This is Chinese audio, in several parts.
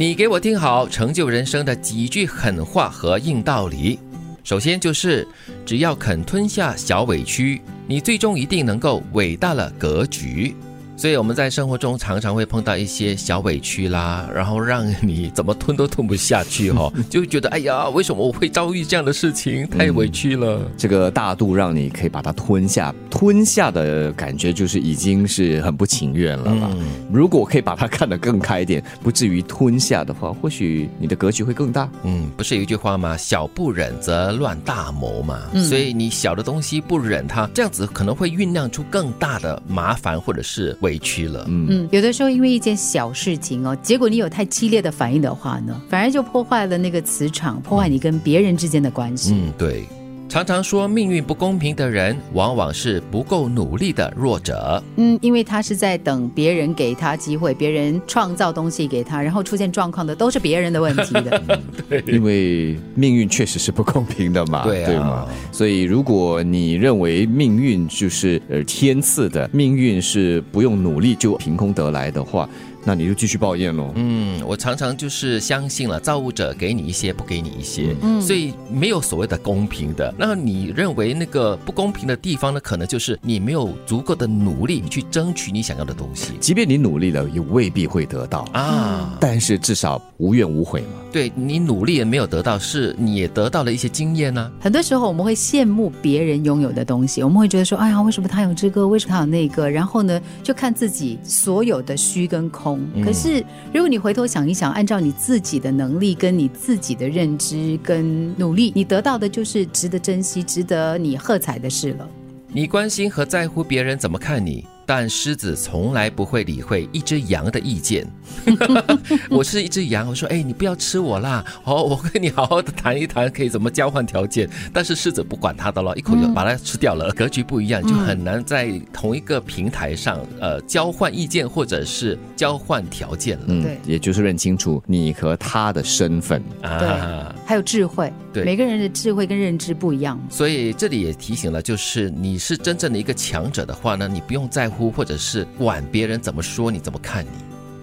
你给我听好，成就人生的几句狠话和硬道理。首先就是，只要肯吞下小委屈，你最终一定能够伟大了格局。所以我们在生活中常常会碰到一些小委屈啦，然后让你怎么吞都吞不下去哈、哦，就会觉得哎呀，为什么我会遭遇这样的事情？太委屈了。这个大度让你可以把它吞下，吞下的感觉就是已经是很不情愿了吧？如果可以把它看得更开一点，不至于吞下的话，或许你的格局会更大。嗯，不是有一句话吗？小不忍则乱大谋嘛。所以你小的东西不忍它，这样子可能会酝酿出更大的麻烦或者是委屈了。嗯，嗯，有的时候因为一件小事情哦，结果你有太激烈的反应的话呢，反而就破坏了那个磁场，破坏你跟别人之间的关系。嗯，对。常常说命运不公平的人，往往是不够努力的弱者。嗯，因为他是在等别人给他机会，别人创造东西给他，然后出现状况的都是别人的问题的。对因为命运确实是不公平的嘛，对啊吗？所以如果你认为命运就是呃天赐的，命运是不用努力就凭空得来的话，那你就继续抱怨喽。嗯，我常常就是相信了造物者给你一些，不给你一些，嗯所以没有所谓的公平的。那你认为那个不公平的地方呢？可能就是你没有足够的努力去争取你想要的东西即便你努力了，也未必会得到，啊。但是至少无怨无悔嘛。对你努力也没有得到，是你也得到了一些经验呢、很多时候我们会羡慕别人拥有的东西，我们会觉得说，哎呀，为什么他有这个，为什么他有那个？然后呢，就看自己所有的虚跟空。可是如果你回头想一想，按照你自己的能力跟你自己的认知跟努力，你得到的就是值得珍惜、值得你喝彩的事了。你关心和在乎别人怎么看你，但狮子从来不会理会一只羊的意见。我是一只羊，我说，哎，你不要吃我啦，哦，我跟你好好的谈一谈，可以怎么交换条件。但是狮子不管他的了，一口就把它吃掉了。格局不一样，就很难在同一个平台上，呃，交换意见或者是交换条件了。嗯对，也就是认清楚你和他的身份。啊，还有智慧，对每个人的智慧跟认知不一样。所以这里也提醒了，就是你是真正的一个强者的话呢，你不用在乎或者是管别人怎么说你怎么看你，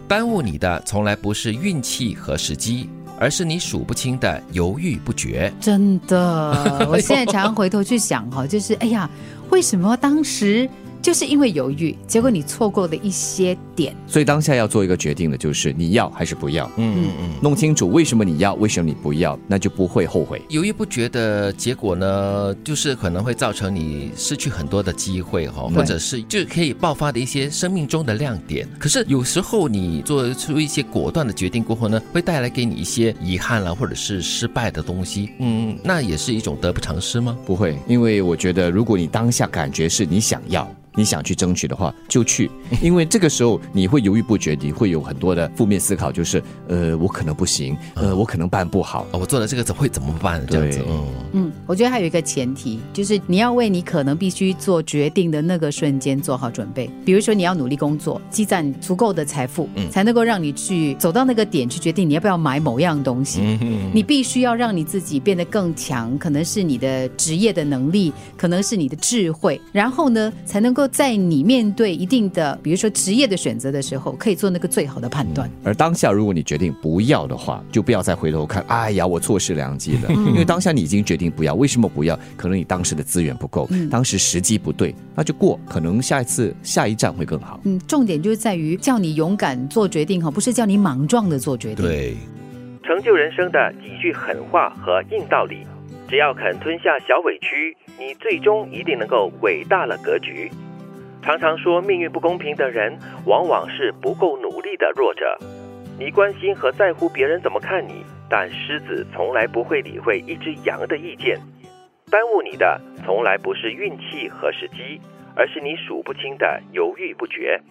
耽误你的从来不是运气和时机，而是你数不清的犹豫不决。真的，我现在常常回头去想哈，就是哎呀，为什么当时就是因为犹豫，结果你错过了一些点。所以当下要做一个决定的，就是你要还是不要，嗯嗯嗯。弄清楚为什么你要，为什么你不要，那就不会后悔。犹豫不决的结果呢，就是可能会造成你失去很多的机会哈，或者是就可以爆发的一些生命中的亮点。可是有时候你做出一些果断的决定过后呢，会带来给你一些遗憾了，或者是失败的东西。嗯，那也是一种得不偿失吗？不会，因为我觉得，如果你当下感觉是你想要。你想去争取的话，就去，因为这个时候你会犹豫不决，你会有很多的负面思考，就是呃，我可能不行，呃，我可能办不好。哦我做了这个怎会怎么办？这样子，嗯，嗯，我觉得还有一个前提，就是你要为你可能必须做决定的那个瞬间做好准备。比如说，你要努力工作，积攒足够的财富，嗯才能够让你去走到那个点去决定你要不要买某样东西。嗯你必须要让你自己变得更强，可能是你的职业的能力，可能是你的智慧，然后呢，才能够在你面对一定的，比如说职业的选择的时候，可以做那个最好的判断。而当下，如果你决定不要的话，就不要再回头看，哎呀，我错失良机了。因为当下你已经决定不要，为什么不要？可能你当时的资源不够，当时时机不对，那就过。可能下一次下一站会更好。嗯，重点就是在于叫你勇敢做决定哈，不是叫你莽撞的做决定。对。成就人生的几句狠话和硬道理，只要肯吞下小委屈，你最终一定能够伟大了格局。常常说命运不公平的人，往往是不够努力的弱者。你关心和在乎别人怎么看你，但狮子从来不会理会一只羊的意见。耽误你的从来不是运气和时机，而是你数不清的犹豫不决。